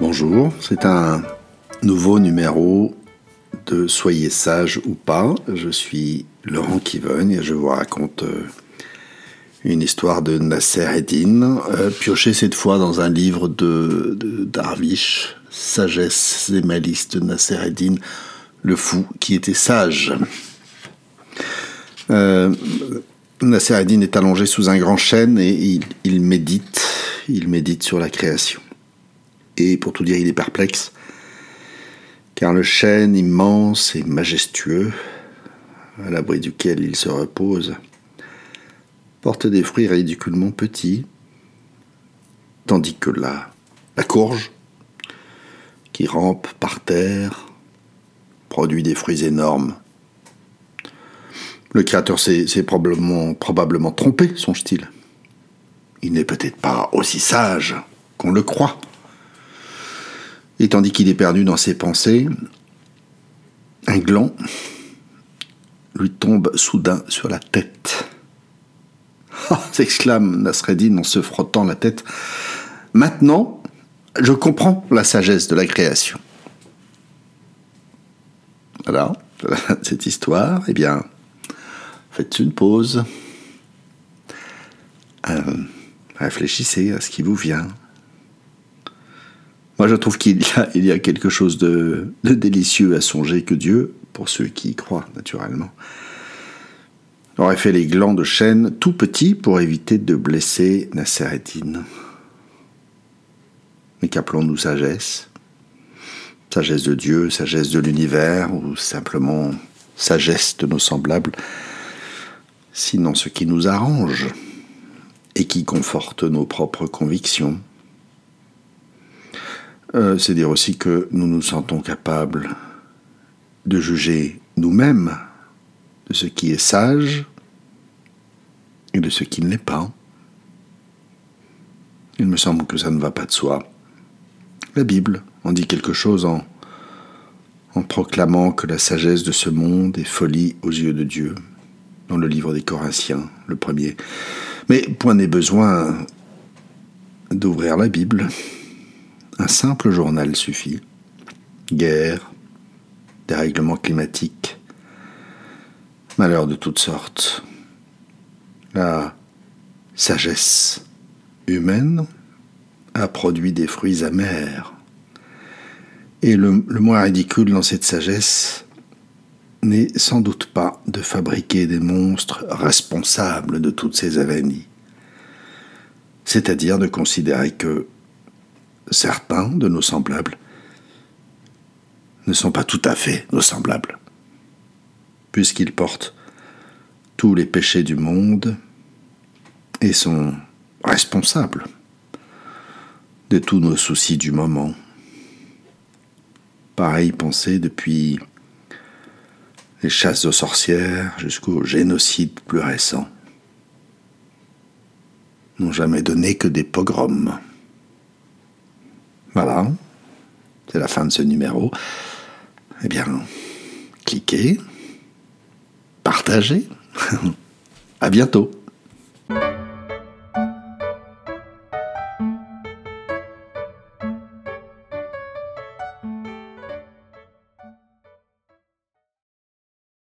Bonjour, c'est un nouveau numéro de Soyez sage ou pas. Je suis Laurent Kivogne et je vous raconte euh, une histoire de Nasser Eddin, euh, piochée cette fois dans un livre de, Darwish, Sagesse et malice de Nasser Eddin, le fou qui était sage. Euh, Nasser Eddin est allongé sous un grand chêne et il médite, il médite sur la création et pour tout dire, il est perplexe, car le chêne immense et majestueux, à l'abri duquel il se repose, porte des fruits ridiculement petits, tandis que la, la courge, qui rampe par terre, produit des fruits énormes. Le créateur s'est probablement, probablement trompé, songe-t-il. Il n'est peut-être pas aussi sage qu'on le croit. Et tandis qu'il est perdu dans ses pensées, un gland lui tombe soudain sur la tête. Ah s'exclame Nasreddin en se frottant la tête. Maintenant, je comprends la sagesse de la création. Voilà, cette histoire, eh bien, faites une pause. Euh, réfléchissez à ce qui vous vient. Moi, je trouve qu'il y, a, quelque chose de, délicieux à songer que Dieu, pour ceux qui y croient naturellement, aurait fait les glands de chêne tout petits pour éviter de blesser Nassereddin. Mais qu'appelons-nous sagesse? Sagesse de Dieu, sagesse de l'univers, ou simplement sagesse de nos semblables, sinon ce qui nous arrange et qui conforte nos propres convictions euh, c'est dire aussi que nous nous sentons capables de juger nous-mêmes de ce qui est sage et de ce qui ne l'est pas. Il me semble que ça ne va pas de soi. La Bible en dit quelque chose en, en proclamant que la sagesse de ce monde est folie aux yeux de Dieu, dans le livre des Corinthiens, le premier. Mais point n'est besoin d'ouvrir la Bible un simple journal suffit. Guerre, dérèglement climatique, malheur de toutes sortes. La sagesse humaine a produit des fruits amers. Et le, moins ridicule dans cette sagesse n'est sans doute pas de fabriquer des monstres responsables de toutes ces avanies, c'est-à-dire de considérer que certains de nos semblables ne sont pas tout à fait nos semblables, puisqu'ils portent tous les péchés du monde et sont responsables de tous nos soucis du moment. Pareille pensée depuis les chasses aux sorcières jusqu'au génocide plus récent n'ont jamais donné que des pogroms. Voilà, c'est la fin de ce numéro. Eh bien, cliquez, partagez. à bientôt.